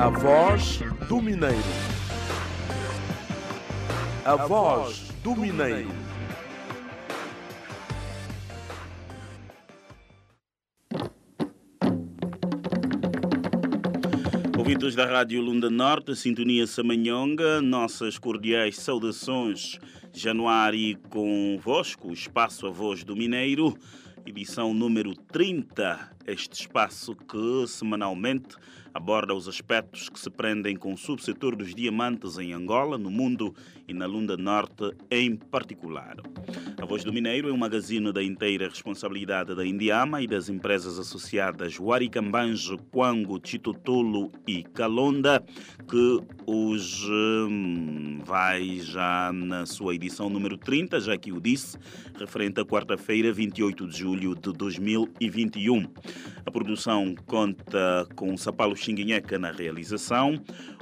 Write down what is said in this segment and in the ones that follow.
A voz do Mineiro. A voz do Mineiro. Ouvintes da Rádio Lunda Norte, Sintonia Samanhonga, nossas cordiais saudações. Januário convosco, Espaço A Voz do Mineiro, edição número 30. Este espaço que semanalmente aborda os aspectos que se prendem com o subsetor dos diamantes em Angola, no mundo e na Lunda Norte em particular. A Voz do Mineiro é um magazine da inteira responsabilidade da Indiama e das empresas associadas Huaricambanjo, Quango, Titutulo e Calonda, que hoje hum, vai já na sua edição número 30, já que o disse, referente à quarta-feira, 28 de julho de 2021. A produção conta com Sapalo Xinguinheca na realização,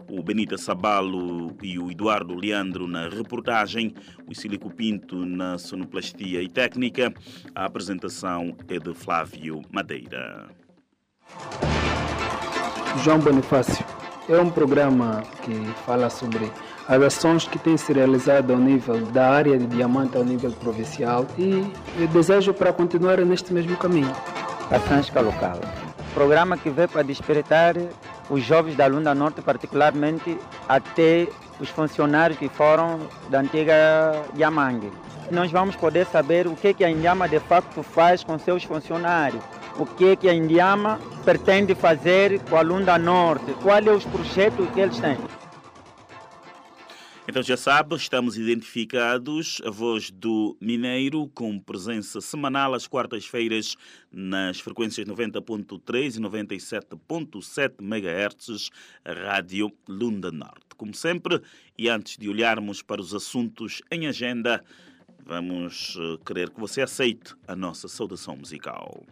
o Benita Sabalo e o Eduardo Leandro na reportagem, o Silico Pinto na sonoplastia e técnica. A apresentação é de Flávio Madeira. João Bonifácio é um programa que fala sobre as ações que têm se realizado ao nível da área de diamante ao nível provincial e eu desejo para continuar neste mesmo caminho. A Transca Local. Programa que veio para despertar os jovens da Lunda Norte, particularmente até os funcionários que foram da antiga Yamangue. Nós vamos poder saber o que, que a Indiama de facto faz com seus funcionários, o que, que a Indiama pretende fazer com a Lunda Norte, quais são os projetos que eles têm. Então já sabe, estamos identificados, a voz do Mineiro, com presença semanal às quartas-feiras nas frequências 90.3 e 97.7 MHz, Rádio Lunda Norte. Como sempre, e antes de olharmos para os assuntos em agenda, vamos eh, querer que você aceite a nossa saudação musical.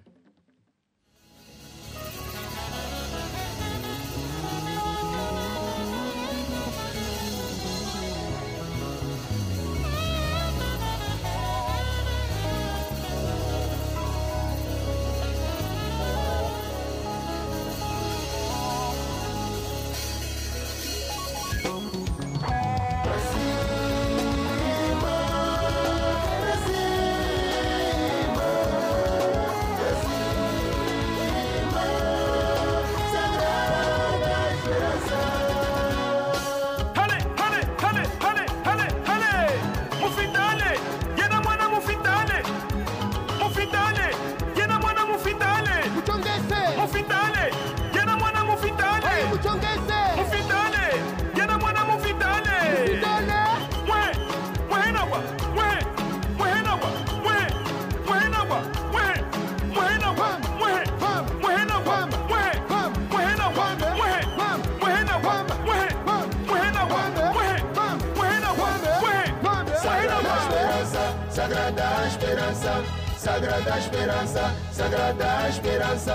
Esperança, Sagrada Esperança.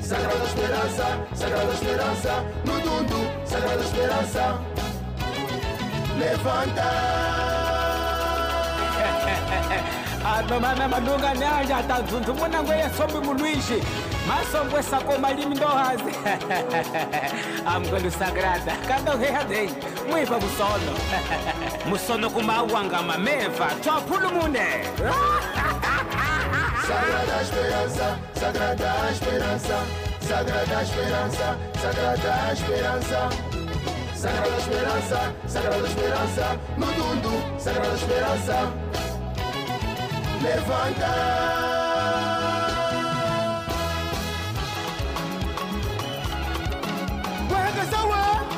Sagrada Esperança, Sagrada Esperança, no mundo, Sagrada Esperança. Levanta, anomana madunga nanja tadzunzu mwanangu yesombi mulwishi masombo esako malimi ndohazi amgwelu sagrada. Kadohehadei mwiva musono musono kumawanga mameva twapulumune Sagrada Esperança, Sagrada Esperança, Sagrada Esperança, Sagrada Esperança. Sagrada Esperança, Sagrada Esperança, no mundo, Sagrada Esperança. Levanta. Kasawa, kasawa,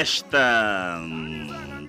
festa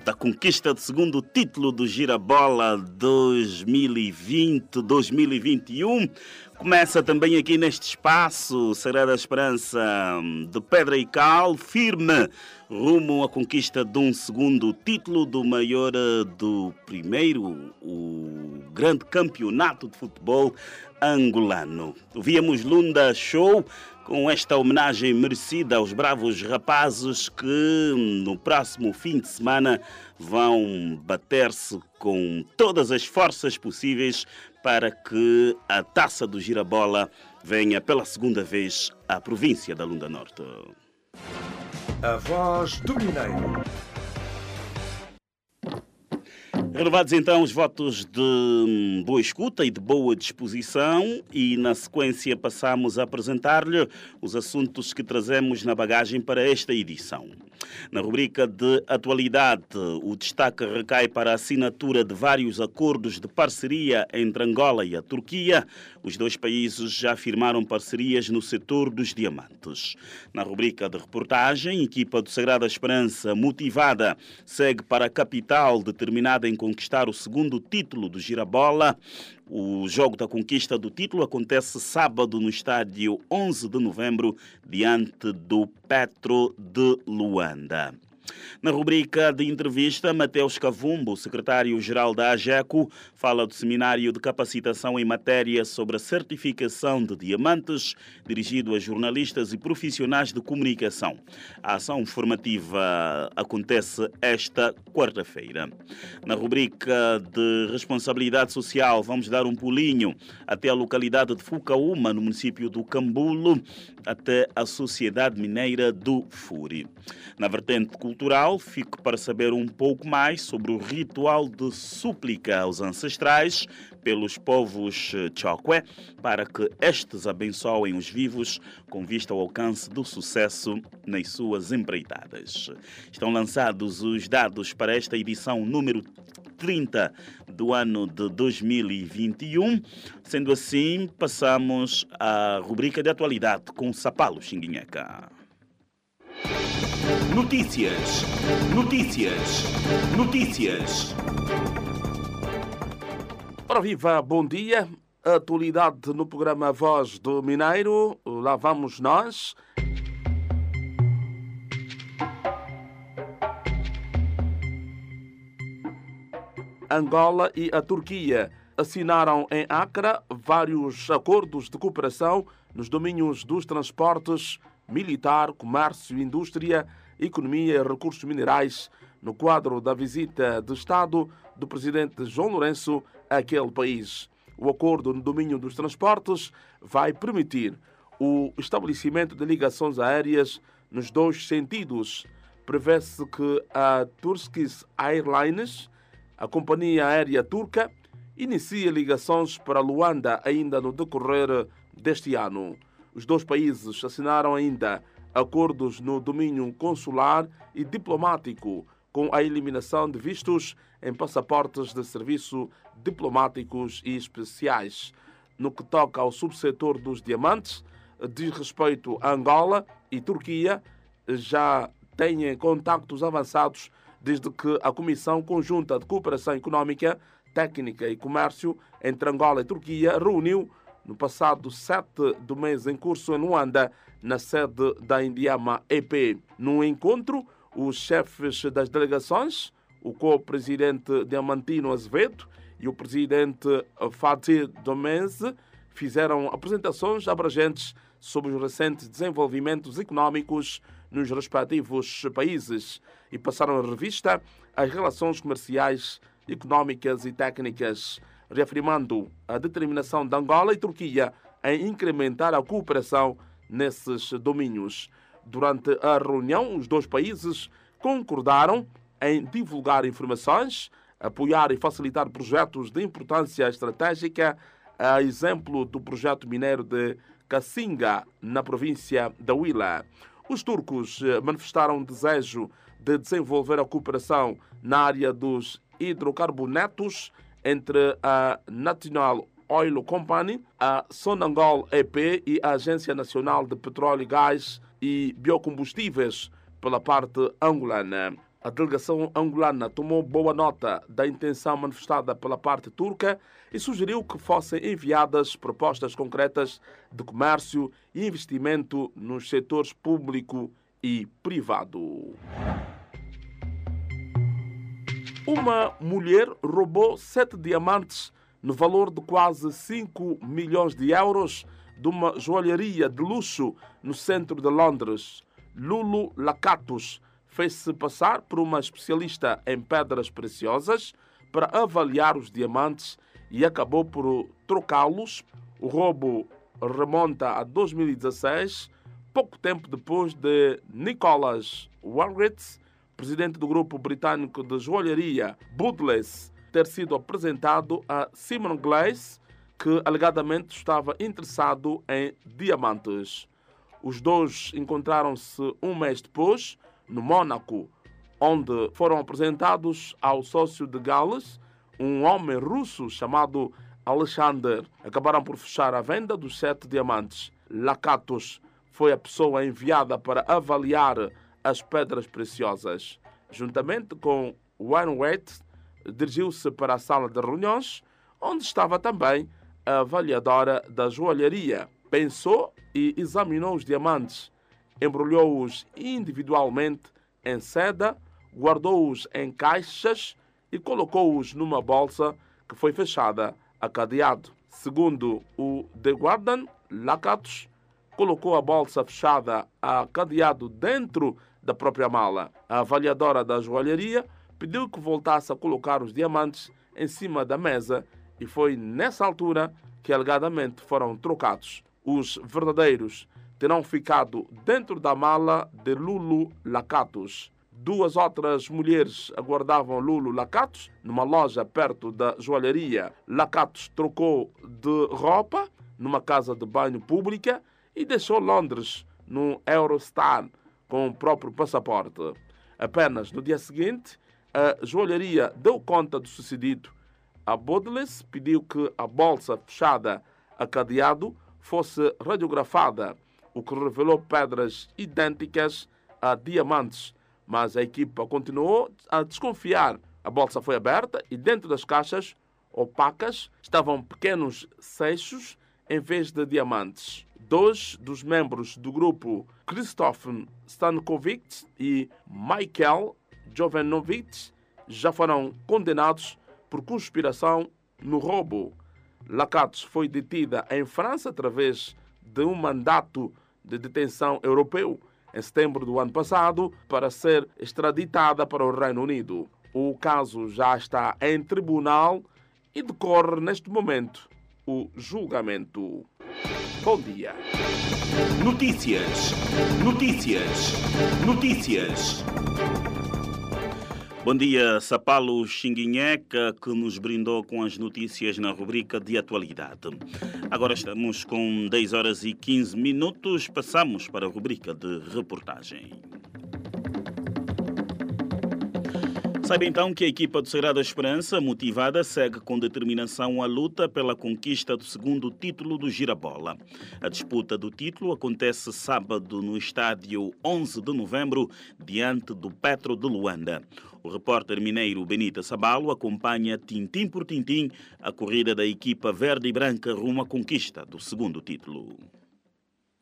da conquista do segundo título do Girabola 2020-2021. Começa também aqui neste espaço, Sagrada Esperança hum, de Pedra e Cal, firme rumo à conquista de um segundo título do maior do primeiro, o grande campeonato de futebol angolano. Víamos Lunda Show com esta homenagem merecida aos bravos rapazes que no próximo fim de semana vão bater-se com todas as forças possíveis para que a taça do Girabola venha pela segunda vez à província da Lunda Norte. A voz do Mineiro. Renovados então os votos de hum, boa escuta e de boa disposição, e na sequência passamos a apresentar-lhe os assuntos que trazemos na bagagem para esta edição. Na rubrica de atualidade, o destaque recai para a assinatura de vários acordos de parceria entre Angola e a Turquia. Os dois países já firmaram parcerias no setor dos diamantes. Na rubrica de reportagem, equipa do Sagrada Esperança, motivada, segue para a capital, determinada em conquistar o segundo título do Girabola. O jogo da conquista do título acontece sábado no estádio 11 de novembro, diante do Petro de Luanda. Na rubrica de entrevista, Mateus Cavumbo, secretário-geral da AGECO, fala do seminário de capacitação em matéria sobre a certificação de diamantes, dirigido a jornalistas e profissionais de comunicação. A ação formativa acontece esta quarta-feira. Na rubrica de responsabilidade social, vamos dar um pulinho até a localidade de Fucaúma, no município do Cambulo, até a Sociedade Mineira do Furi. Na vertente cultural, fico para saber um pouco mais sobre o ritual de súplica aos ancestrais pelos povos Chokwe, para que estes abençoem os vivos com vista ao alcance do sucesso nas suas empreitadas. Estão lançados os dados para esta edição número 30 do ano de 2021. Sendo assim, passamos à rubrica de atualidade com Sapalo Xinguinheca. Notícias, notícias, notícias. Ora viva, bom dia. Atualidade no programa Voz do Mineiro. Lá vamos nós. Angola e a Turquia assinaram em Acre vários acordos de cooperação nos domínios dos transportes, militar, comércio, indústria, economia e recursos minerais, no quadro da visita de Estado do presidente João Lourenço àquele país. O acordo no domínio dos transportes vai permitir o estabelecimento de ligações aéreas nos dois sentidos. Prevê-se que a Turkish Airlines, a companhia aérea turca, inicie ligações para Luanda ainda no decorrer deste ano. Os dois países assinaram ainda acordos no domínio consular e diplomático com a eliminação de vistos em passaportes de serviço diplomáticos e especiais. No que toca ao subsetor dos diamantes, diz respeito a Angola e Turquia, já têm contactos avançados desde que a Comissão Conjunta de Cooperação Econômica, Técnica e Comércio entre Angola e Turquia reuniu no passado 7 do mês em curso em Luanda, na sede da Indiama EP. No encontro, os chefes das delegações, o co-presidente Diamantino Azevedo e o presidente Fatih Domense, fizeram apresentações abrangentes sobre os recentes desenvolvimentos econômicos nos respectivos países e passaram a revista as relações comerciais, econômicas e técnicas, reafirmando a determinação de Angola e Turquia em incrementar a cooperação nesses domínios. Durante a reunião, os dois países concordaram em divulgar informações, apoiar e facilitar projetos de importância estratégica, a exemplo do projeto mineiro de Cassinga, na província da Huila. Os turcos manifestaram desejo de desenvolver a cooperação na área dos hidrocarbonetos entre a National Oil Company, a Sonangol EP e a Agência Nacional de Petróleo Gás e Biocombustíveis pela parte angolana. A delegação angolana tomou boa nota da intenção manifestada pela parte turca e sugeriu que fossem enviadas propostas concretas de comércio e investimento nos setores público e privado. Uma mulher roubou sete diamantes no valor de quase 5 milhões de euros de uma joalheria de luxo no centro de Londres. Lulu Lacatus fez-se passar por uma especialista em pedras preciosas para avaliar os diamantes e acabou por trocá-los. O roubo remonta a 2016, pouco tempo depois de Nicholas Warritz, presidente do grupo britânico de joalheria Budless, ter sido apresentado a Simon Glaze, que alegadamente estava interessado em diamantes. Os dois encontraram-se um mês depois, no Mônaco, onde foram apresentados ao sócio de Gales, um homem russo chamado Alexander. Acabaram por fechar a venda dos sete diamantes. Lakatos foi a pessoa enviada para avaliar as pedras preciosas. Juntamente com Wainwright, dirigiu-se para a sala de reuniões, onde estava também a avaliadora da joalharia. Pensou e examinou os diamantes, embrulhou-os individualmente em seda, guardou-os em caixas e colocou-os numa bolsa que foi fechada a cadeado. Segundo o The Guardian, Lakatos colocou a bolsa fechada a cadeado dentro da própria mala. A avaliadora da joalharia pediu que voltasse a colocar os diamantes em cima da mesa e foi nessa altura que alegadamente foram trocados. Os verdadeiros terão ficado dentro da mala de Lulu Lacatos. Duas outras mulheres aguardavam Lulu Lacatos numa loja perto da joalheria. Lacatos trocou de roupa numa casa de banho pública e deixou Londres no Eurostar com o próprio passaporte. Apenas no dia seguinte, a joalheria deu conta do sucedido. A Baudelaire pediu que a bolsa fechada a cadeado fosse radiografada, o que revelou pedras idênticas a diamantes, mas a equipa continuou a desconfiar. A bolsa foi aberta e dentro das caixas opacas estavam pequenos seixos em vez de diamantes. Dois dos membros do grupo, Krzysztof Stankovic e Michael Jovanovic, já foram condenados por conspiração no roubo. Lacatos foi detida em França através de um mandato de detenção europeu em setembro do ano passado para ser extraditada para o Reino Unido. O caso já está em tribunal e decorre neste momento o julgamento. Bom dia. Notícias. Notícias. Notícias. Bom dia, Sapalo Xinguinheca, que nos brindou com as notícias na rubrica de atualidade. Agora estamos com 10 horas e 15 minutos, passamos para a rubrica de reportagem. Saiba então que a equipa do Sagrada Esperança, motivada, segue com determinação a luta pela conquista do segundo título do Girabola. A disputa do título acontece sábado no estádio 11 de novembro, diante do Petro de Luanda. O repórter mineiro Benita Sabalo acompanha tintim por tintim a corrida da equipa verde e branca rumo à conquista do segundo título.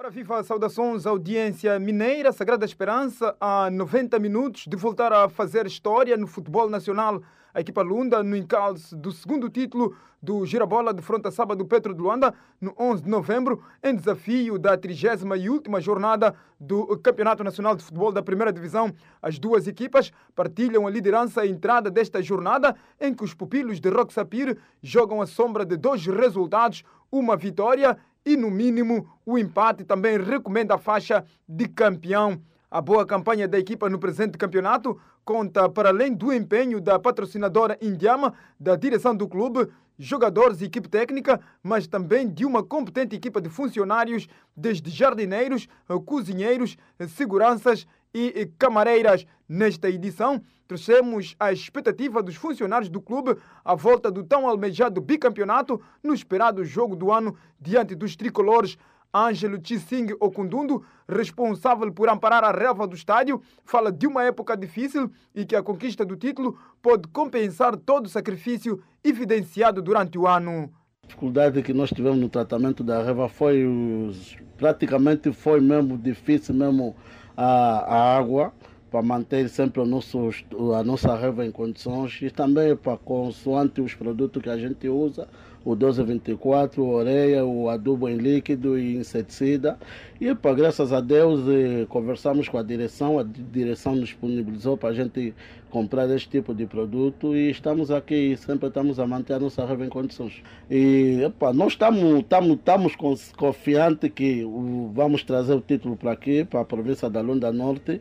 Para viva saudações à audiência mineira, Sagrada Esperança, há 90 minutos de voltar a fazer história no futebol nacional. A equipa Lunda, no encalço do segundo título do Girabola de Fronta Sábado Petro de Luanda, no 11 de novembro, em desafio da 30 e última jornada do Campeonato Nacional de Futebol da Primeira Divisão. As duas equipas partilham a liderança à entrada desta jornada, em que os pupilos de Roque Sapir jogam a sombra de dois resultados, uma vitória e, no mínimo, o empate também recomenda a faixa de campeão. A boa campanha da equipa no presente campeonato conta, para além do empenho da patrocinadora Indiama, da direção do clube, jogadores e equipe técnica, mas também de uma competente equipa de funcionários, desde jardineiros, cozinheiros, seguranças e camareiras. Nesta edição, trouxemos a expectativa dos funcionários do clube à volta do tão almejado bicampeonato no esperado jogo do ano diante dos tricolores. Ângelo Chising Okundundo, responsável por amparar a relva do estádio, fala de uma época difícil e que a conquista do título pode compensar todo o sacrifício evidenciado durante o ano. A dificuldade que nós tivemos no tratamento da relva foi praticamente foi mesmo difícil mesmo a, a água para manter sempre nosso, a nossa relva em condições e também para consoante os produtos que a gente usa, o 1224, o ureia, o adubo em líquido e inseticida. E para graças a Deus eh, conversamos com a direção, a direção nos disponibilizou para a gente comprar este tipo de produto e estamos aqui sempre estamos a manter a nossa relva em condições. E epa, nós estamos, confiantes que vamos trazer o título para aqui, para a província da Lunda Norte,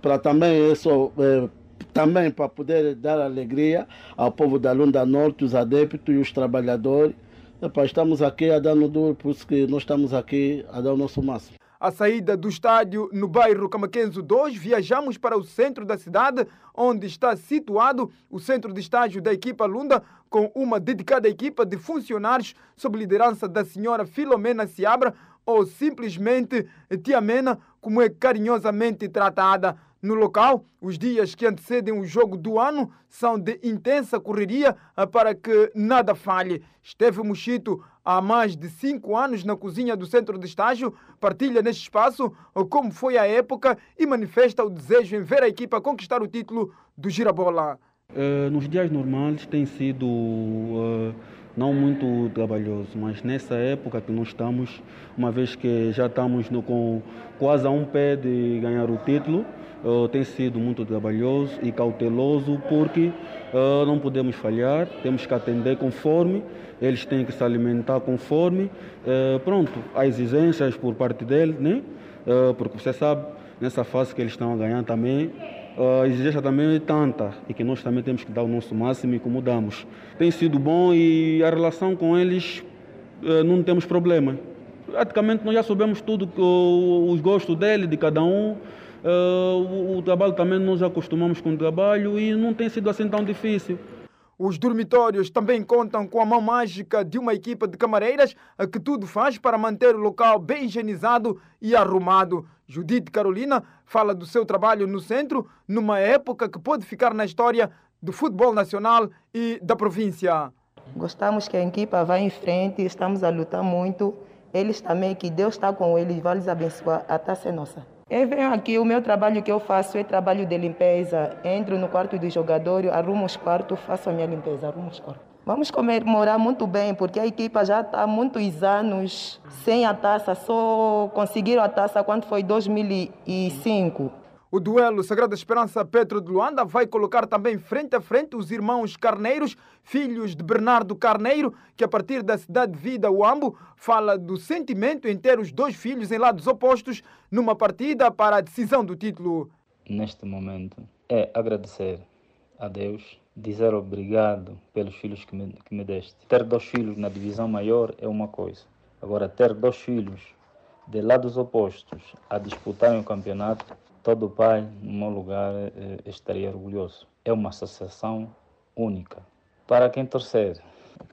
para também isso é, também para poder dar alegria ao povo da Lunda Norte, os adeptos e os trabalhadores. Epa, estamos aqui a dar no duro, por isso que nós estamos aqui a dar o nosso máximo. A saída do estádio no bairro Camaquenzo 2, viajamos para o centro da cidade, onde está situado o centro de estágio da equipa Lunda, com uma dedicada equipa de funcionários sob liderança da senhora Filomena Seabra, ou simplesmente Tia Mena, como é carinhosamente tratada. No local, os dias que antecedem o jogo do ano são de intensa correria para que nada falhe. Esteve Mochito há mais de cinco anos na cozinha do centro de estágio, partilha neste espaço como foi a época e manifesta o desejo em ver a equipa conquistar o título do Girabola. Uh, nos dias normais tem sido uh, não muito trabalhoso, mas nessa época que nós estamos, uma vez que já estamos no, com quase a um pé de ganhar o título, uh, tem sido muito trabalhoso e cauteloso porque uh, não podemos falhar, temos que atender conforme, eles têm que se alimentar conforme, uh, pronto, há exigências por parte deles, né? porque você sabe, nessa fase que eles estão a ganhar também, a exigência também é tanta e que nós também temos que dar o nosso máximo e como damos. Tem sido bom e a relação com eles não temos problema. Praticamente nós já sabemos tudo, os gostos dele, de cada um. Uh, o, o, trabalho também nos acostumamos com o trabalho e não tem sido assim tão difícil. Os dormitórios também contam com a mão mágica de uma equipa de camareiras que tudo faz para manter o local bem higienizado e arrumado. Judite Carolina fala do seu trabalho no centro, numa época que pode ficar na história do futebol nacional e da província. Gostamos que a equipa vá em frente, estamos a lutar muito. Eles também, que Deus está com eles, vai lhes abençoar. A taça é nossa. Eu venho aqui, o meu trabalho que eu faço é trabalho de limpeza. Entro no quarto do jogador, arrumo os quartos, faço a minha limpeza, arrumo os quartos. Vamos comemorar muito bem, porque a equipa já está há muitos anos sem a taça, só conseguiram a taça quando foi 2005. O duelo Sagrada Esperança Petro de Luanda vai colocar também frente a frente os irmãos Carneiros, filhos de Bernardo Carneiro, que a partir da cidade de Vida, Uambo, fala do sentimento em ter os dois filhos em lados opostos numa partida para a decisão do título. Neste momento é agradecer a Deus, dizer obrigado pelos filhos que me, que me deste. Ter dois filhos na divisão maior é uma coisa. Agora, ter dois filhos de lados opostos a disputarem o campeonato todo pai, no meu lugar, estaria orgulhoso. é uma associação única. Para quem torcer,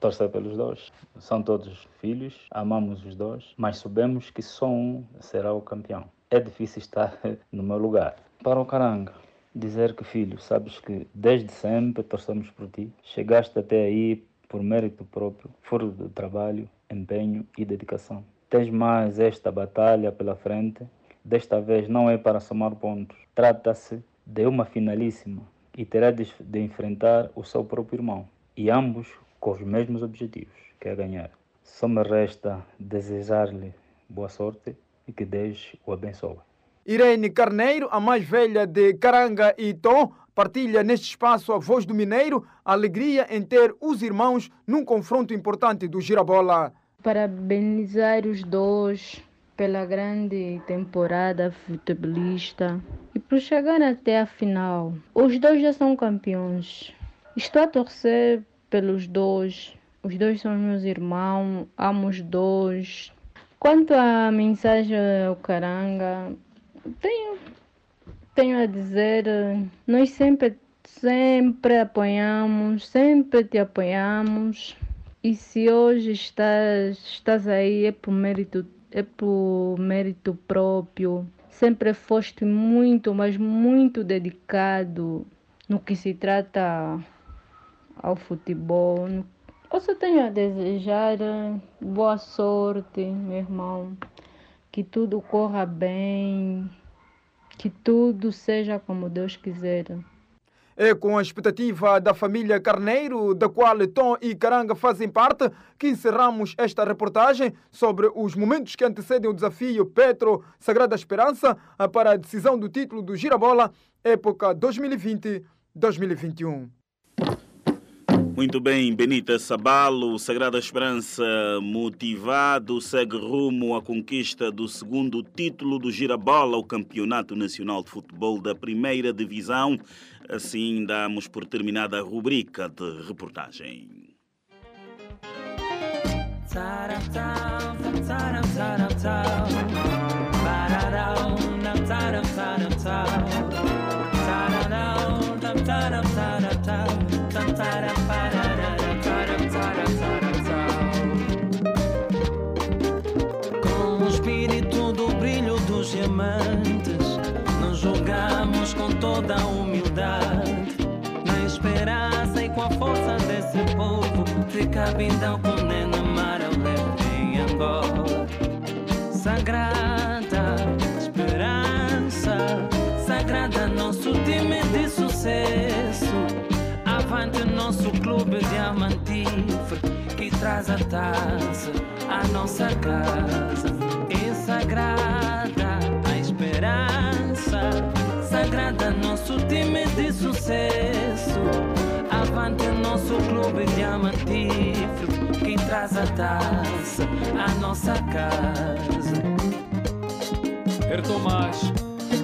torcer pelos dois. São todos filhos, amamos os dois, mas sabemos que só um será o campeão. É difícil estar no meu lugar. Para o Caranga, dizer que, filho, sabes que desde sempre torcemos por ti. Chegaste até aí por mérito próprio, fruto do trabalho, empenho e dedicação. Tens mais esta batalha pela frente. Desta vez não é para somar pontos. Trata-se de uma finalíssima e terá de, de enfrentar o seu próprio irmão. E ambos com os mesmos objetivos, que é ganhar. Só me resta desejar-lhe boa sorte e que Deus o abençoe. Irene Carneiro, a mais velha de Caranga e Tom, partilha neste espaço a voz do Mineiro, a alegria em ter os irmãos num confronto importante do Girabola. Parabenizar os dois pela grande temporada futebolista e por chegar até a final. Os dois já são campeões. Estou a torcer pelos dois. Os dois são meus irmãos, amo os dois. Quanto à mensagem ao Caranga, tenho, tenho a dizer, nós sempre, sempre apoiamos, sempre te apoiamos. E se hoje estás, estás aí é por mérito, é por mérito próprio. Sempre foste muito, mas muito dedicado no que se trata ao futebol. Eu só tenho a desejar boa sorte, meu irmão. Que tudo corra bem, que tudo seja como Deus quiser. É com a expectativa da família Carneiro, da qual Tom e Caranga fazem parte, que encerramos esta reportagem sobre os momentos que antecedem o desafio Petro Sagrada Esperança para a decisão do título do Girabola, época 2020-2021. Muito bem, Benita Sabalo, Sagrada Esperança, motivado, segue rumo à conquista do segundo título do Girabola, o Campeonato Nacional de Futebol da Primeira Divisão. Assim, damos por terminada a rubrica de reportagem. Dos diamantes, nos julgamos com toda a humildade. Na esperança e com a força desse povo, de Cabindão com Nena Mara, em Angola. Sagrada esperança, sagrada nosso time de sucesso. Avante nosso clube diamantífero que traz a taça à nossa casa. É sagrada esperança, sagrada nosso time de sucesso. Avante nosso clube diamantífero que traz a taça à nossa casa. Her Tomás,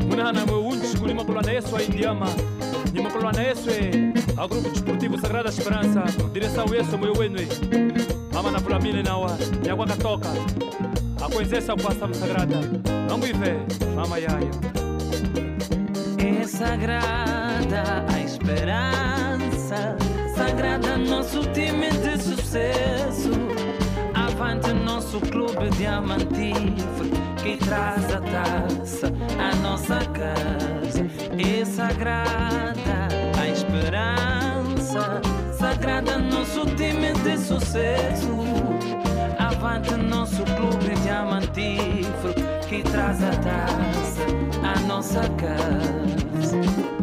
munana meu undes kulima kulana yesu a indiama. Nima yesu e a grupo desportivo Sagrada Esperança, direção yesu meu wenwe. Mama na fulamile nawa, nyagwa katoka. A conhecer o passado sagrada. Não me vê, mama yaya. É sagrada a esperança, sagrada nosso time de sucesso. Avante nosso clube diamantífero que traz a taça à nossa casa. É sagrada a esperança, sagrada nosso time de sucesso. Avante nosso clube diamantífero que traz a taça à nossa casa.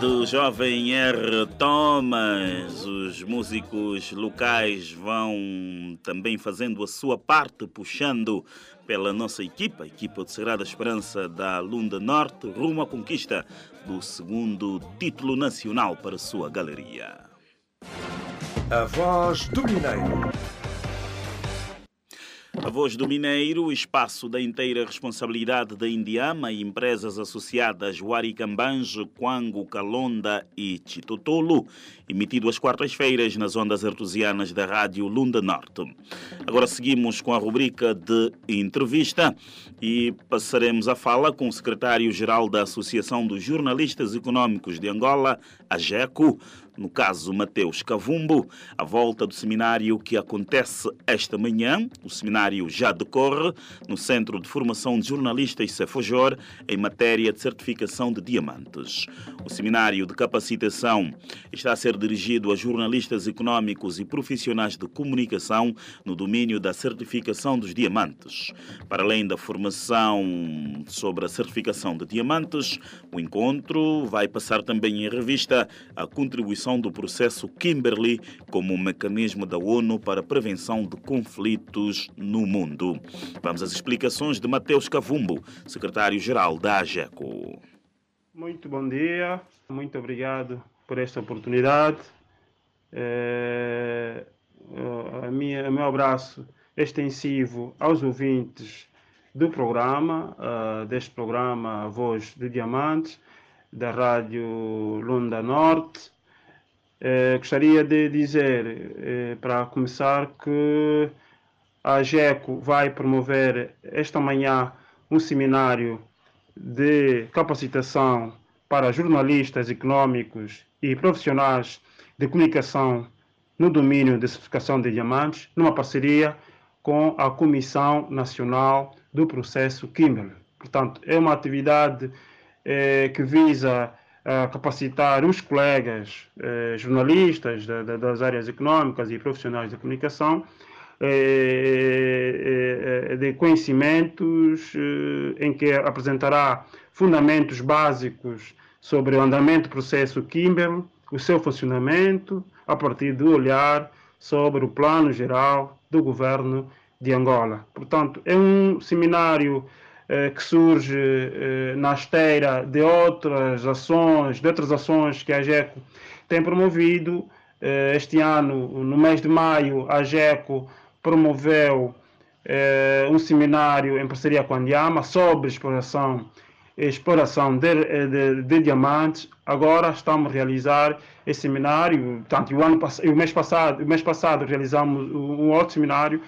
Do jovem R. Thomas. Os músicos locais vão também fazendo a sua parte, puxando pela nossa equipa, a equipa de Sagrada Esperança da Lunda Norte, rumo à conquista do segundo título nacional para sua galeria. A voz do Mineiro. A Voz do Mineiro, espaço da inteira responsabilidade da Indiama e empresas associadas Huaricambanjo, Quango, Calonda e Chitotolo, emitido às quartas-feiras nas ondas artesianas da Rádio Lunda Norte. Agora seguimos com a rubrica de entrevista e passaremos a fala com o secretário-geral da Associação dos Jornalistas Econômicos de Angola, a GECO, no caso Mateus Cavumbo, a volta do seminário que acontece esta manhã. O seminário já decorre no Centro de Formação de Jornalistas Cefojor em matéria de certificação de diamantes. O seminário de capacitação está a ser dirigido a jornalistas econômicos e profissionais de comunicação no domínio da certificação dos diamantes. Para além da formação sobre a certificação de diamantes, o encontro vai passar também em revista a contribuição do processo Kimberley como um mecanismo da ONU para a prevenção de conflitos no mundo. Vamos às explicações de Mateus Cavumbo, secretário-geral da AGECO. Muito bom dia, muito obrigado por esta oportunidade. É, a minha, o meu abraço extensivo aos ouvintes do programa, uh, deste programa Voz de Diamantes, da Rádio Lunda Norte. Eh, gostaria de dizer, eh, para começar, que a GECO vai promover esta manhã um seminário de capacitação para jornalistas econômicos e profissionais de comunicação no domínio de certificação de diamantes, numa parceria com a Comissão Nacional do Processo Kimberley. Portanto, é uma atividade eh, que visa a capacitar os colegas eh, jornalistas da, da, das áreas econômicas e profissionais de comunicação eh, eh, de conhecimentos em que apresentará fundamentos básicos sobre o andamento do processo Kimberley, o seu funcionamento, a partir do olhar sobre o plano geral do governo de Angola. Portanto, é um seminário eh, que surge eh, na esteira de outras ações, de outras ações que a GECO tem promovido. Eh, este ano, no mês de maio, a GECO promoveu um seminário em parceria com a Andiama sobre exploração exploração de, de, de, diamantes. Agora estamos a realizar esse seminário. Portanto, o, ano, o, mês passado, o mês passado realizamos um outro seminário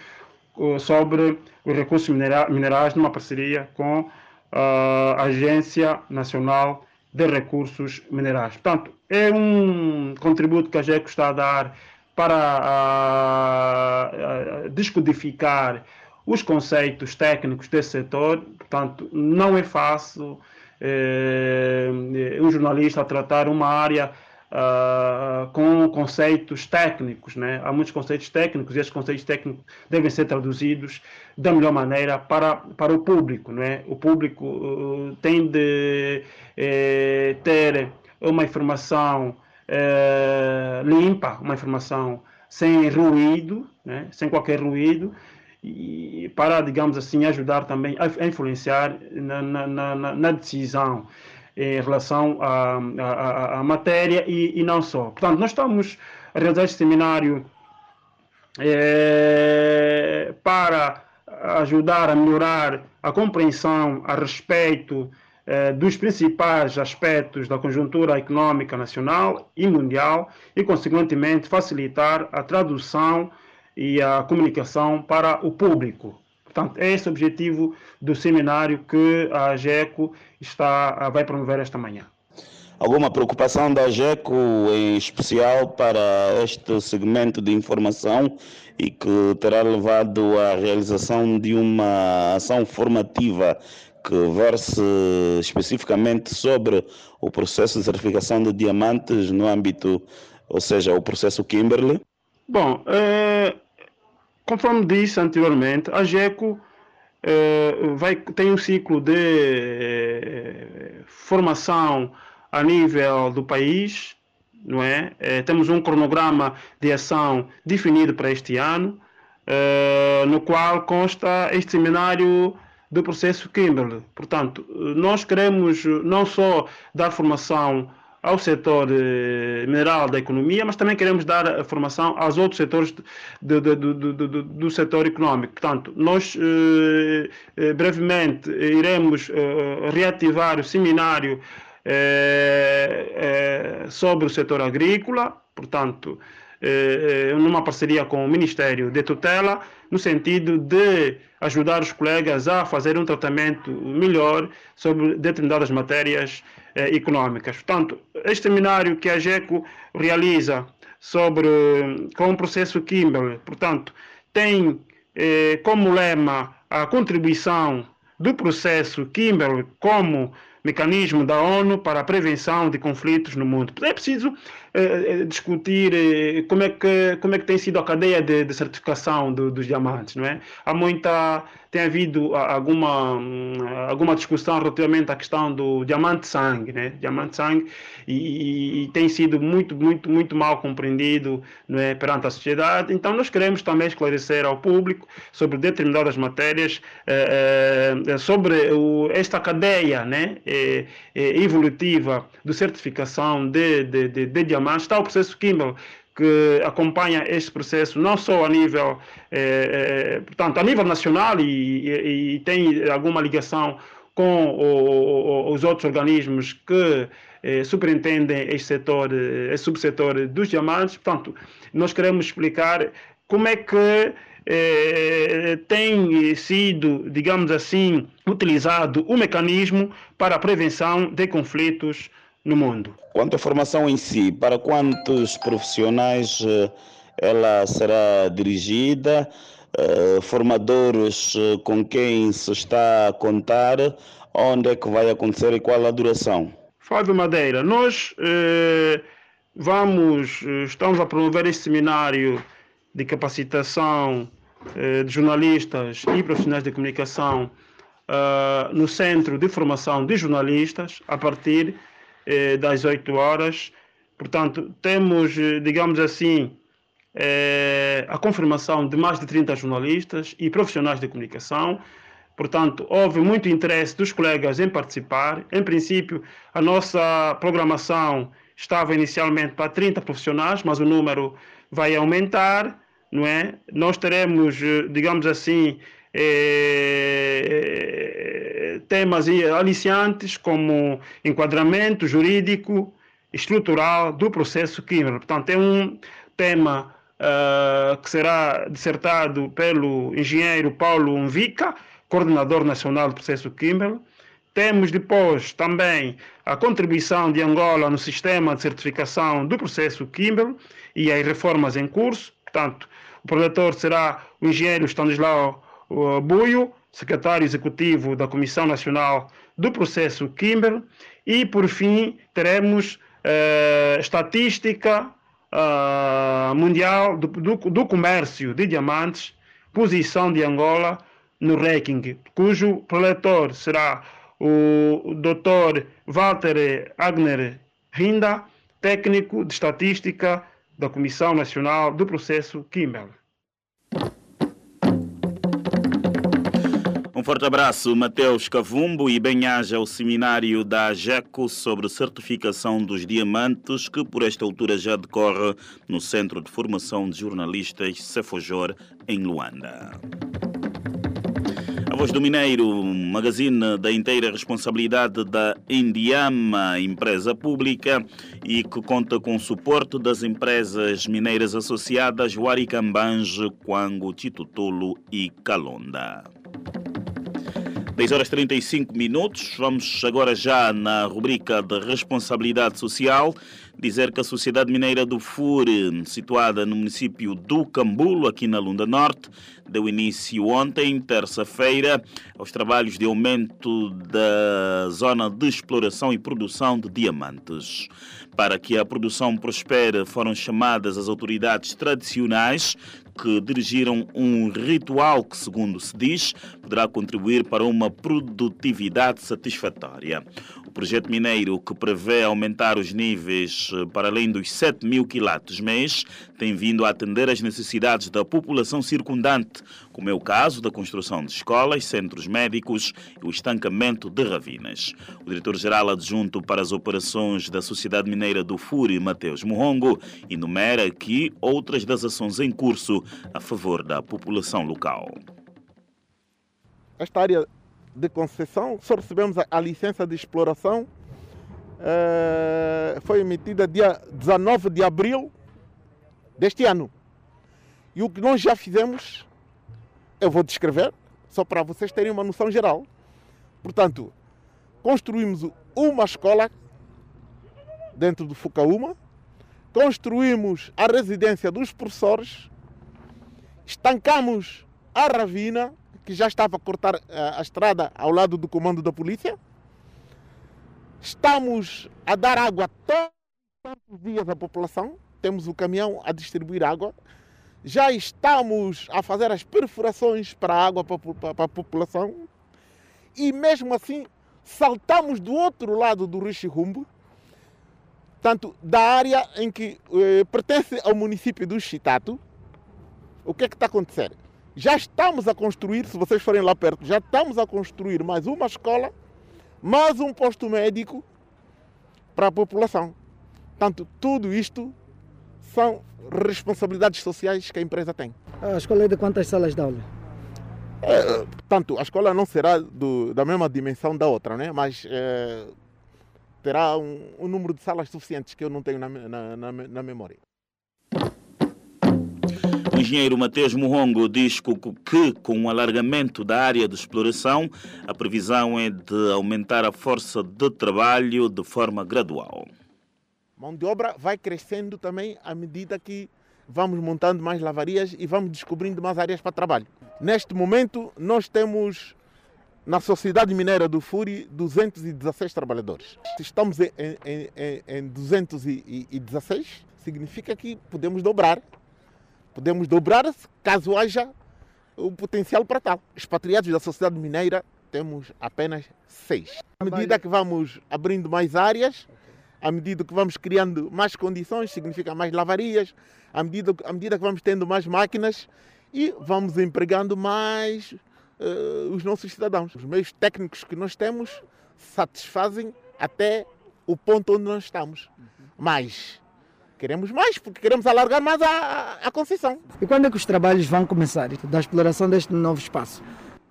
sobre os recursos minerais numa parceria com a Agência Nacional de Recursos Minerais. Portanto, é um contributo que a GECO está a dar para descodificar os conceitos técnicos desse setor. Portanto, não é fácil eh, um jornalista tratar uma área uh, com conceitos técnicos. Né? Há muitos conceitos técnicos e esses conceitos técnicos devem ser traduzidos da melhor maneira para, para o público. Né? O público uh, tem de eh, ter uma informação eh, limpa, uma informação sem ruído, né? sem qualquer ruído, e para, digamos assim, ajudar também a influenciar na, na, na, na decisão em relação à, à, à matéria e, e, não só. Portanto, nós estamos a realizar este seminário é, para ajudar a melhorar a compreensão a respeito é, dos principais aspectos da conjuntura econômica nacional e mundial e, consequentemente, facilitar a tradução e a comunicação para o público. Portanto, é esse o objetivo do seminário que a AGECO está, vai promover esta manhã. Alguma preocupação da AGECO em especial para este segmento de informação e que terá levado à realização de uma ação formativa que verse especificamente sobre o processo de certificação de diamantes no âmbito, ou seja, o processo Kimberley? Bom, é, Conforme disse anteriormente, a GECO eh, vai, tem um ciclo de eh, formação a nível do país, não é? Eh, temos um cronograma de ação definido para este ano, eh, no qual consta este seminário do processo Kimberley. Portanto, nós queremos não só dar formação ao setor eh, mineral da economia, mas também queremos dar a formação aos outros setores do, do, do, do, setor econômico. Portanto, nós eh, eh, brevemente iremos reativar o seminário sobre o setor agrícola, portanto, numa parceria com o Ministério de Tutela, no sentido de ajudar os colegas a fazer um tratamento melhor sobre determinadas matérias eh. Portanto, este seminário que a GECO realiza sobre com o processo Kimberley, portanto, tem eh, como lema a contribuição do processo Kimberley como mecanismo da ONU para a prevenção de conflitos no mundo. É preciso eh, discutir eh, como, é que, como é que tem sido a cadeia de, de certificação do, dos diamantes, não é? Há muita, tem havido alguma, alguma discussão relativamente à questão do diamante sangue, né? Diamante sangue e, e, e, tem sido muito, muito, muito mal compreendido, não é, perante a sociedade. Então nós queremos também esclarecer ao público sobre determinadas matérias, eh, eh sobre o, esta cadeia, né, eh, eh, evolutiva de certificação de, de, de, de diamantes. Está o processo Kimball que acompanha este processo não só a nível, eh, eh, portanto, a nível nacional e, e, e tem alguma ligação com o, o, os outros organismos que eh, superintendem este setor, eh, este subsetor dos diamantes. Portanto, nós queremos explicar como é que eh, tem sido, digamos assim, utilizado o mecanismo para a prevenção de conflitos no mundo. Quanto à formação em si, para quantos profissionais eh, ela será dirigida? Uh, formadores uh, com quem se está a contar, onde é que vai acontecer e qual a duração? Fábio Madeira, nós uh, vamos, estamos a promover este seminário de capacitação de jornalistas e profissionais de comunicação no Centro de Formação de Jornalistas, a partir eh, das 8 horas. Portanto, temos, eh, digamos assim, eh, a confirmação de mais de 30 jornalistas e profissionais de comunicação. Portanto, houve muito interesse dos colegas em participar. Em princípio, a nossa programação estava inicialmente para 30 profissionais, mas o número vai aumentar, não é? Nós teremos, eh, digamos assim, eh, temas aliciantes como enquadramento jurídico estrutural do processo químico. Portanto, é um tema uh, que será dissertado pelo engenheiro Paulo Unvica, coordenador nacional do processo químico. Temos depois também a contribuição de Angola no sistema de certificação do processo químico e as reformas em curso. Portanto, o projetor será o engenheiro Stanislau Buio, secretário executivo da Comissão Nacional do Processo Kimber, e por fim teremos uh, estatística uh, mundial do, do, do, comércio de diamantes, posição de Angola no ranking, cujo preletor será o Dr. Walter Agner Rinda, técnico de estatística da Comissão Nacional do Processo Kimbel. Um forte abraço, Mateus Cavumbo, e bem-aja ao seminário da AGECO sobre certificação dos diamantes, que por esta altura já decorre no Centro de Formação de Jornalistas Cefojor, em Luanda. A Voz do Mineiro, magazine da inteira responsabilidade da Indiama, empresa pública, e que conta com o suporte das empresas mineiras associadas Huaricambange, Quango, Titutolo e Calonda. 10 horas 35 minutos. Vamos agora já na rubrica de responsabilidade social dizer que a Sociedade Mineira do Fure, situada no município do Cambulo, aqui na Lunda Norte, deu início ontem, terça-feira, aos trabalhos de aumento da zona de exploração e produção de diamantes. Para que a produção prospere, foram chamadas as autoridades tradicionais que dirigiram um ritual que, segundo se diz, poderá contribuir para uma produtividade satisfatória. O projeto mineiro, que prevê aumentar os níveis para além dos 7 mil quilates mês, tem vindo a atender às necessidades da população circundante, como é o caso da construção de escolas, centros médicos e o estancamento de ravinas. O diretor-geral adjunto para as operações da Sociedade Mineira do Furi, Mateus Morrongo, enumera aqui outras das ações em curso a favor da população local. Esta área de concessão, só recebemos a, a licença de exploração, eh, foi emitida dia 19 de abril deste ano. E o que nós já fizemos, eu vou descrever, só para vocês terem uma noção geral. Portanto, construímos uma escola dentro do Fucaúma, construímos a residência dos professores, estancamos a ravina, que já estava a cortar a, a estrada ao lado do comando da polícia. Estamos a dar água todos os dias à população. Temos o caminhão a distribuir água. Já estamos a fazer as perfurações para a água para, a população. E mesmo assim, saltamos do outro lado do Rio Chirumbo, tanto da área em que eh, pertence ao município do Chitato. O que é que está acontecendo? Já estamos a construir, se vocês forem lá perto, já estamos a construir mais uma escola, mais um posto médico para a população. Portanto, tudo isto são responsabilidades sociais que a empresa tem. A escola é de quantas salas de aula? É, portanto, a escola não será do, da mesma dimensão da outra, né? mas é, terá um, um, número de salas suficientes que eu não tenho na, na, na, na memória. O engenheiro Mateus Muhongo diz que, com o alargamento da área de exploração, a previsão é de aumentar a força de trabalho de forma gradual. Mão de obra vai crescendo também à medida que vamos montando mais lavarias e vamos descobrindo mais áreas para trabalho. Neste momento, nós temos na Sociedade Mineira do Furi 216 trabalhadores. Estamos em, em, em, em 216, significa que podemos dobrar Podemos dobrar caso haja o potencial para tal. Expatriados da sociedade mineira temos apenas seis. À medida que vamos abrindo mais áreas, à medida que vamos criando mais condições, significa mais lavarias, à medida, à medida que vamos tendo mais máquinas e vamos empregando mais uh, os nossos cidadãos. Os meios técnicos que nós temos satisfazem até o ponto onde nós estamos. Mas Queremos mais, porque queremos alargar mais a, a concessão. E quando é que os trabalhos vão começar, da exploração deste novo espaço?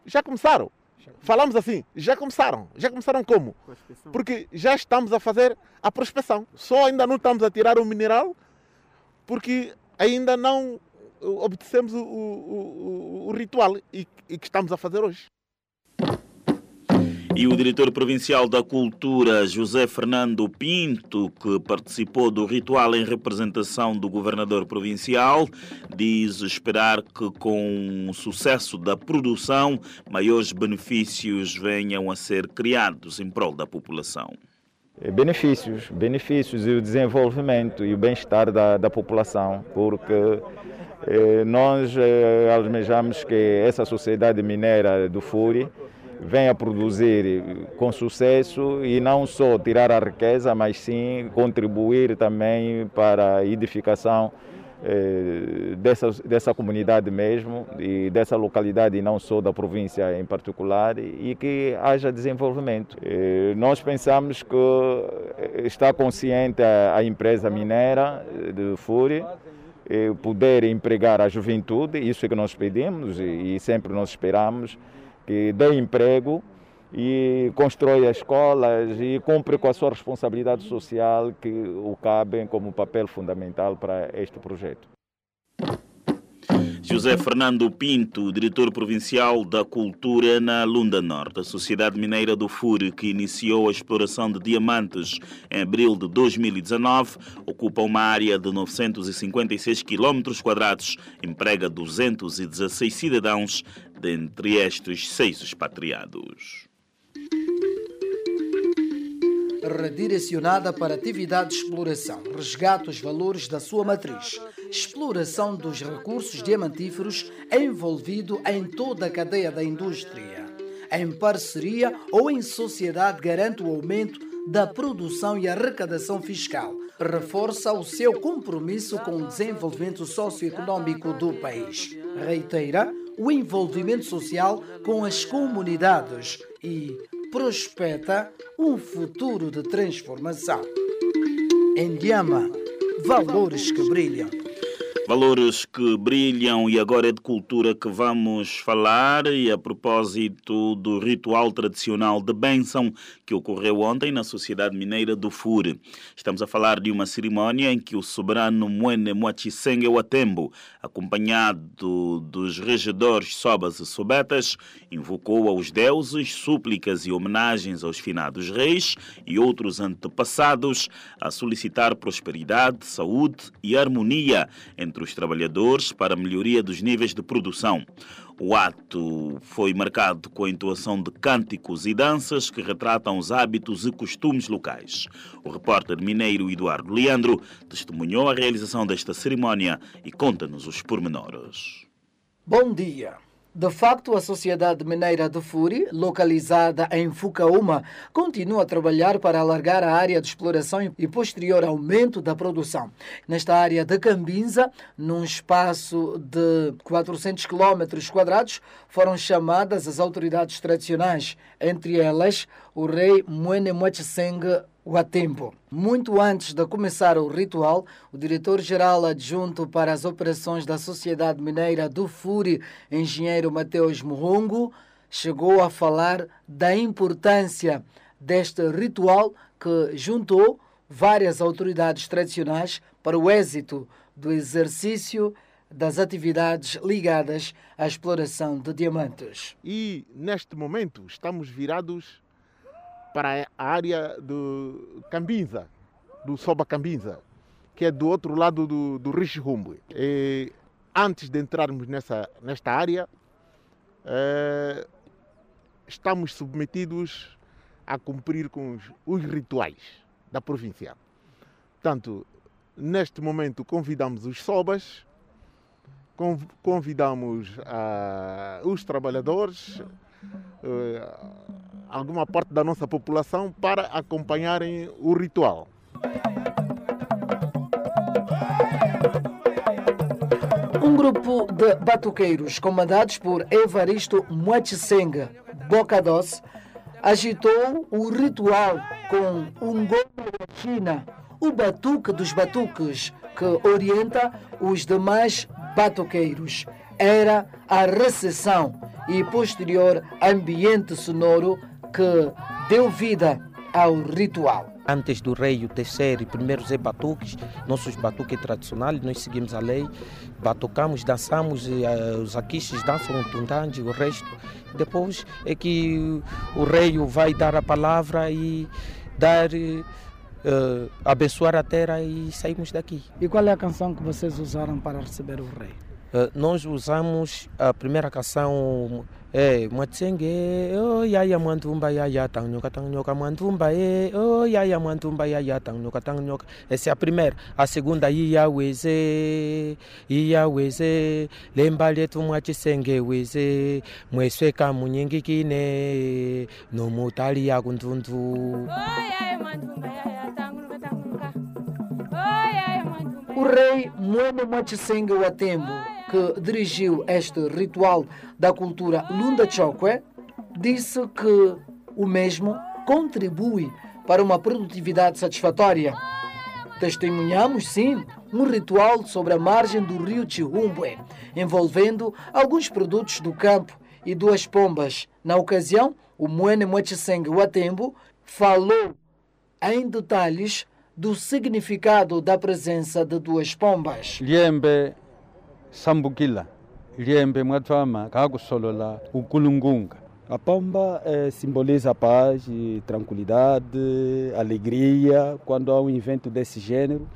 Já começaram. Falamos assim, já começaram. Já começaram como? Porque já estamos a fazer a prospecção. Só ainda não estamos a tirar o mineral, porque ainda não obtecemos o, o, o, o ritual e, e que estamos a fazer hoje. E o diretor provincial da Cultura, José Fernando Pinto, que participou do ritual em representação do governador provincial, diz esperar que, com o sucesso da produção, maiores benefícios venham a ser criados em prol da população. Benefícios, benefícios e o desenvolvimento e o bem-estar da, da população, porque eh, nós eh, almejamos que essa sociedade mineira do Furi venha produzir com sucesso e não só tirar a riqueza, mas sim contribuir também para a edificação eh, dessa, dessa comunidade mesmo e dessa localidade e não só da província em particular e que haja desenvolvimento. Eh, nós pensamos que está consciente a, a empresa mineira de Fúria eh, poder empregar a juventude, isso é que nós pedimos e, e sempre nós esperamos, que dê emprego e constrói as escolas e cumpre com a sua responsabilidade social que o cabe como papel fundamental para este projeto. José Fernando Pinto, diretor provincial da Cultura na Lunda Norte. A Sociedade Mineira do Fure, que iniciou a exploração de diamantes em abril de 2019, ocupa uma área de 956 km emprega 216 cidadãos, dentre estes seis expatriados redirecionada para atividade de exploração, resgata os valores da sua matriz, exploração dos recursos diamantíferos envolvido em toda a cadeia da indústria. Em parceria ou em sociedade garante o aumento da produção e arrecadação fiscal. Reforça o seu compromisso com o desenvolvimento socioeconômico do país. Reitera o envolvimento social com as comunidades e prospeta um futuro de transformação. Endiama, valores que brilham. Valores que brilham e agora é de cultura que vamos falar e a propósito do ritual tradicional de bênção que ocorreu ontem na Sociedade Mineira do Fure. Estamos a falar de uma cerimónia em que o soberano Mwene Mwachisenge Watembo, acompanhado dos regedores Sobas e Sobetas, invocou aos deuses súplicas e homenagens aos finados reis e outros antepassados a solicitar prosperidade, saúde e harmonia entre os trabalhadores para melhoria dos níveis de produção. O ato foi marcado com a entoação de cânticos e danças que retratam os hábitos e costumes locais. O repórter mineiro Eduardo Leandro testemunhou a realização desta cerimónia e conta-nos os pormenores. Bom dia. De facto, a Sociedade Mineira de Furi, localizada em Fucaúma, continua a trabalhar para alargar a área de exploração e posterior aumento da produção. Nesta área de Cambinza, num espaço de 400 km quadrados, foram chamadas as autoridades tradicionais, entre elas o rei Mwene Watembo. Muito antes de começar o ritual, o diretor-geral adjunto para as operações da Sociedade Mineira do Furi, engenheiro Mateus Muhongo, chegou a falar da importância deste ritual que juntou várias autoridades tradicionais para o êxito do exercício das atividades ligadas à exploração de diamantes. E neste momento estamos virados para a área do Cambinza, do Soba Cambinza, que é do outro lado do, do Rixirumbe. E antes de entrarmos nessa, nesta área, eh, estamos submetidos a cumprir com os, os rituais da província. Portanto, neste momento convidamos os sobas, conv- convidamos ah, os trabalhadores, eh, alguma parte da nossa população para acompanharem o ritual. Um grupo de batuqueiros comandados por Evaristo Mwachiseng Bocados agitou o ritual com um golo da China, o batuque dos batuques, que orienta os demais batuqueiros. Era a recessão e posterior ambiente sonoro que deu vida ao ritual. Antes do rei o terceiro e primeiro Zé Batuques, nossos batuques tradicionais, nós seguimos a lei, batucamos, dançamos, eh, os aquiches dançam o tundange, o resto. Depois é que o rei vai dar a palavra e dar, eh, abençoar a terra e saímos daqui. E qual é a canção que vocês usaram para receber o rei? Eh, nós usamos a primeira canção é Mwatsenge, oh yaya mwantumba yaya tangnyoka tangnyoka mwantumba e oh yaya mwantumba yaya tangnyoka tangnyoka. Essa é a primeira. A segunda iya weze, iya weze, lemba letu mwachisenge weze, mwesweka munyingikine, no mutali ya kuntuntu. O rei Mwene Mwachisenge Watembo, que dirigiu este ritual da cultura Lunda Chokwe, disse que o mesmo contribui para uma produtividade satisfatória. Testemunhamos, sim, um ritual sobre a margem do rio Chihumbwe, envolvendo alguns produtos do campo e duas pombas. Na ocasião, o Mwene Mwachisenge Watembo falou em detalhes do significado da presença de duas pombas. liembe sambukila liembe mwatwama kakusolola ukulungunga A pomba eh, simboliza paz, tranquilidade, alegria. Quando há um evento desse gênero,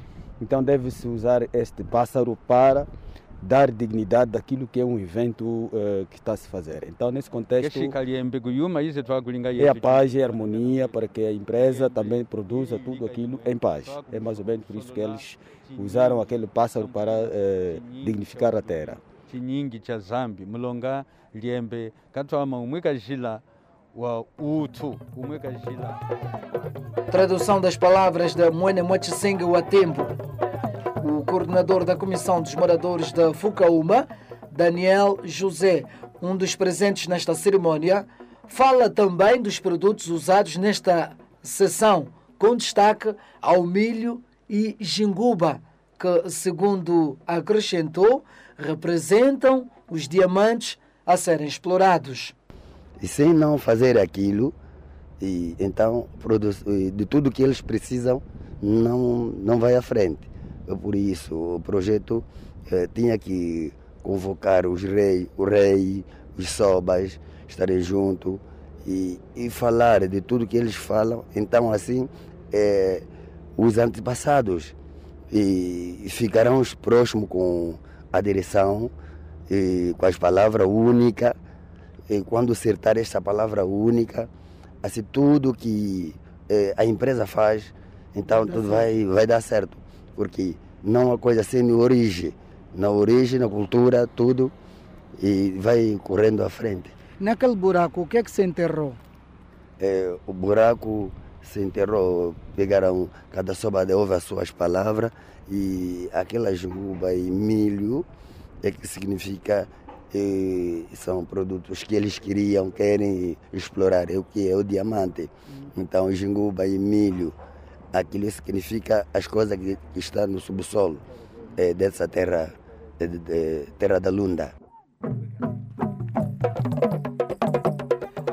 então deve-se usar este pássaro para dar dignidade daquilo que é um evento eh, que está a se fazer. Então, nesse contexto, twakulinga é a paz e a harmonia para que a empresa também produza tudo aquilo em paz. É mais ou menos por isso que eles usaram aquele pássaro para eh, dignificar a terra. chinyingi cha zambi mulonga liembe katwama umwe kajila wa utu umwekajila Tradução das palavras de Moene Mwachisenge Watembo. O coordenador da Comissão dos Moradores da Fucaúma, Daniel José, um dos presentes nesta cerimônia, fala também dos produtos usados nesta sessão, com destaque ao milho e jinguba, que, segundo acrescentou, representam os diamantes a serem explorados. E sem não fazer aquilo, e então de tudo que eles precisam não não vai à frente. Por isso o projeto eh, tinha que convocar os reis, o rei, os sobas, estarem juntos e, e falar de tudo que eles falam. Então assim eh, os antepassados e ficarão os próximos com a direção e com as palavras únicas e quando acertar esta palavra única, assim, tudo que eh, a empresa faz, então tudo vai, vai dar certo. Porque não é uma coisa sem origem. Na origem, na cultura, tudo, e vai correndo à frente. Naquele buraco, o que é que se enterrou? Eh, o buraco se enterrou, pegaram, cada soba ouve as suas palavras, e aquela juba e milho, é que significa são produtos que eles queriam, querem explorar, é o que é o diamante. Então, jinguba e milho, aquilo significa as coisas que, que estão no subsolo eh, dessa terra, de, de- de- terra da Lunda.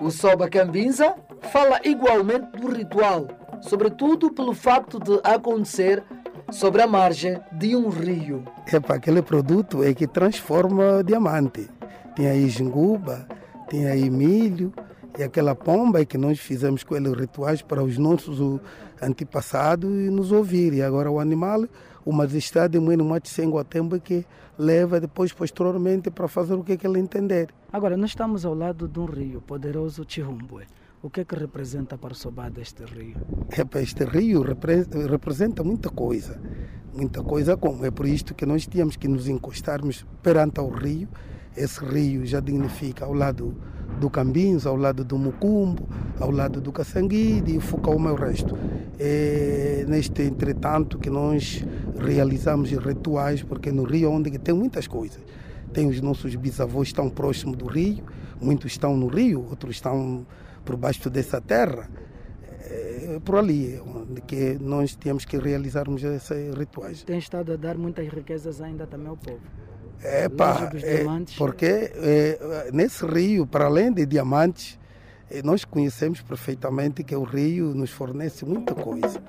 O Soba Cambinza fala igualmente do ritual, sobretudo pelo facto de acontecer sobre a margem de um rio. Epa, aquele produto é que transforma diamante. Tem aí jinguba, tem aí milho, e aquela pomba é que nós fizemos com eles rituais para os nossos o, antepassados e nos ouvir. E agora o animal, o majestade muito Matsengo a tempo que leva depois posteriormente para fazer o que, é que ele entender. Agora, nós estamos ao lado de um rio poderoso Chihumbwe. O que é que representa para o Sobá deste rio? Epa, este rio repre- representa muita coisa, muita coisa como é por isto que nós tínhamos que nos encostarmos perante ao rio. Esse rio já dignifica ao lado do Cambinzo, ao lado do Mucumbo, ao lado do Caçanguide e Fucaúma e o resto. É neste entretanto que nós realizamos rituais, porque no rio é onde tem muitas coisas. Tem os nossos bisavós estão próximos do rio, muitos estão no rio, outros estão por baixo dessa terra. É por ali é onde que nós temos que realizarmos esses rituais. Tem estado a dar muitas riquezas ainda também ao povo. É, pá, é, diamantes. porque é, nesse rio, para além de diamantes, é, nós conhecemos perfeitamente que o rio nos fornece muita coisa.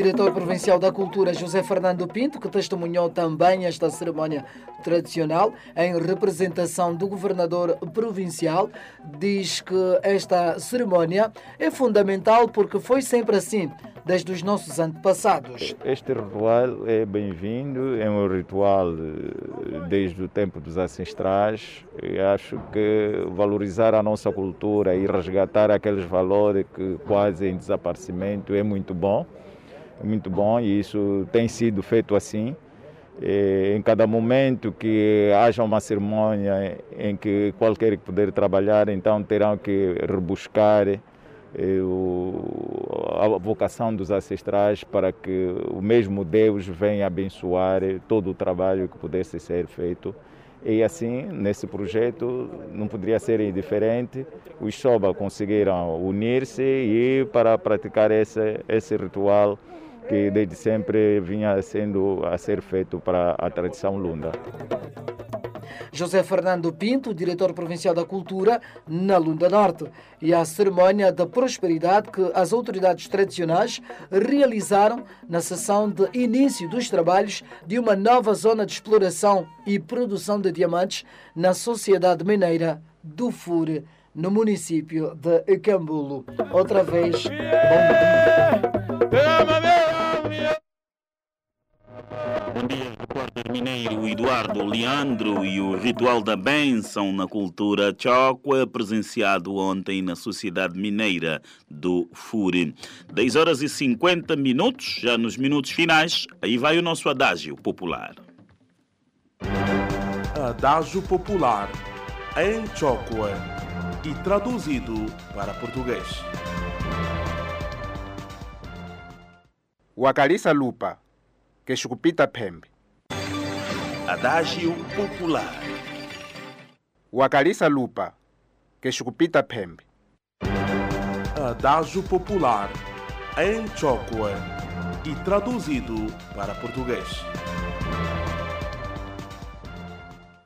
Diretor provincial da Cultura, José Fernando Pinto, que testemunhou também esta cerimónia tradicional em representação do governador provincial, diz que esta cerimónia é fundamental porque foi sempre assim, desde os nossos antepassados. Este ritual é bem-vindo, é um ritual eh, desde o tempo dos ancestrais. E acho que valorizar a nossa cultura e resgatar aqueles valores que quase em desaparecimento é muito bom. É muito bom e isso tem sido feito assim. Eh, Em cada momento que haja uma cerimônia em que qualquer que puder trabalhar, então terão que rebuscar eh, a vocação dos ancestrais para que o mesmo Deus venha abençoar todo o trabalho que pudesse ser feito. E assim, nesse projeto, não poderia ser diferente. Os Soba conseguiram unir-se e para praticar esse, esse ritual que desde sempre vinha sendo a ser feito para a tradição lunda. José Fernando Pinto, diretor provincial da Cultura, na Lunda Norte, e a cerimónia da prosperidade que as autoridades tradicionais realizaram na sessão de início dos trabalhos de uma nova zona de exploração e produção de diamantes na Sociedade Mineira do Fure, no município de Cambulo. Outra vez, Bom dia, repórter mineiro Eduardo Leandro e o ritual da bênção na cultura Chocua, presenciado ontem na Sociedade Mineira do Fure. 10 horas e 50 minutos, já nos minutos finais, aí vai o nosso adágio popular. Adágio Popular em Chocua. e traduzido para português. wakalisa lupa kexukupita phembe Adágio popular. wakalisa lupa kexukupita phembe Adágio popular em Chocua e traduzido para português.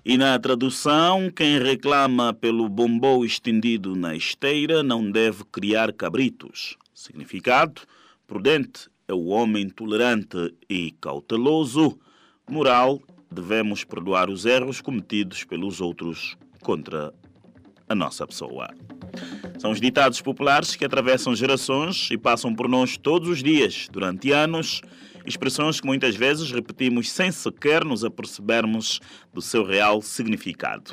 E na tradução, quem reclama pelo bombom estendido na esteira não deve criar cabritos. Significado: prudente é o homem tolerante e cauteloso. Moral: devemos perdoar os erros cometidos pelos outros contra a nossa pessoa. São os ditados populares que atravessam gerações e passam por nós todos os dias, durante anos, expressões que muitas vezes repetimos sem sequer nos apercebermos do seu real significado.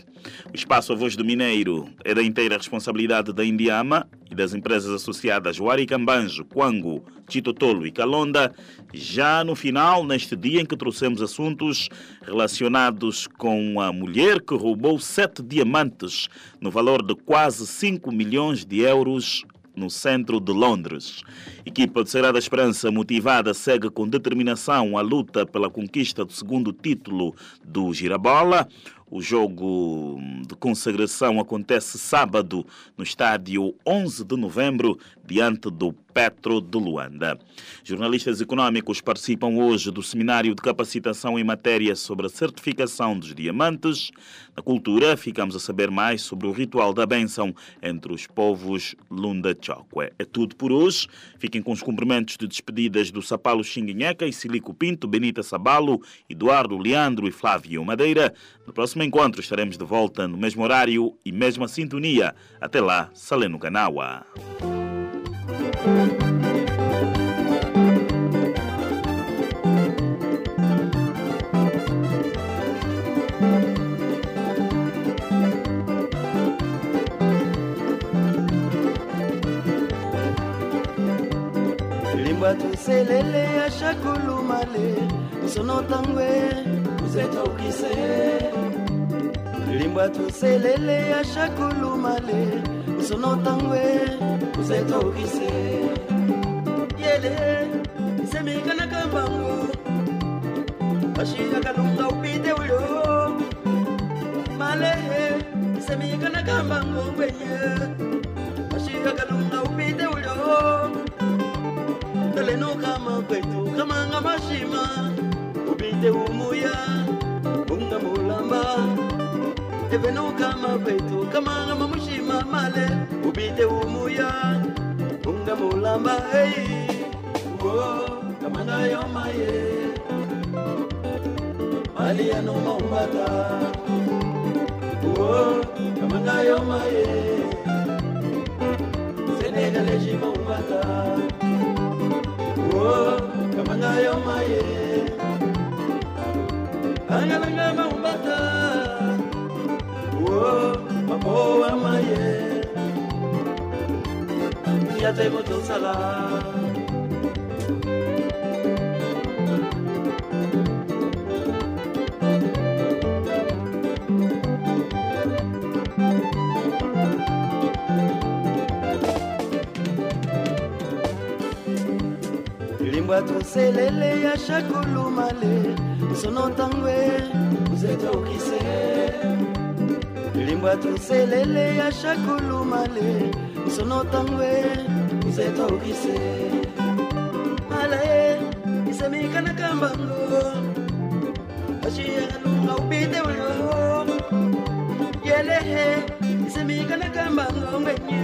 O espaço A Voz do Mineiro é da inteira responsabilidade da Indiama e das empresas associadas Huaricambanjo, Quango, Chitotolo e Calonda, já no final, neste dia em que trouxemos assuntos relacionados com a mulher que roubou sete diamantes no valor de quase 5 milhões de euros no centro de Londres. Equipa de Sagrada Esperança motivada segue com determinação a luta pela conquista do segundo título do Girabola. O jogo de consagração acontece sábado no estádio 11 de novembro, diante do Petro de Luanda. Jornalistas econômicos participam hoje do seminário de capacitação em matéria sobre a certificação dos diamantes. Na cultura, ficamos a saber mais sobre o ritual da bênção entre os povos Lunda Chokwe. É tudo por hoje. Fiquem com os cumprimentos de despedidas do Sapalo Xinguinheca e Silico Pinto, Benita Sabalo, Eduardo Leandro e Flávio Madeira. No próximo encontro estaremos de volta no mesmo horário e mesma sintonia. Até lá, Saleno limba tuselele ya shakulu male sono limbwa toselele ya shakulumale osonotangwe ozetokise yele isemikanaka mbangu bashingakalunga upite ulyo malehe isemikanaka mbangu ngwenye bashingakalunga upite ulyo ndaleno kama kwetu kama ngamashima upite umuye eveno kama kwetu kamanga mamushima male. Ubite umuya unga mulamba hey. Wo kamanga yomaye mali ya no maumbata wo kamanga yomaye senegaleshi maumbata kamanga yo maye angalanga maumbata Limba maye yate moto sala limbwa toselele ya shakulumale sonotangwe uzeta ukise limbwa toselele ya shakulu male. Sono tangwe uzeta ukise male isemikana kambango. Ashiyakalunga upite ulo yelehe isemikana kambango ngwenye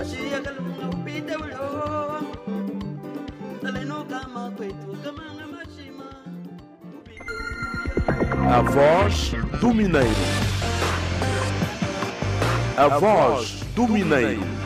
ashiyakalunga upite ulo A voz do Mineiro. A voz do Mineiro.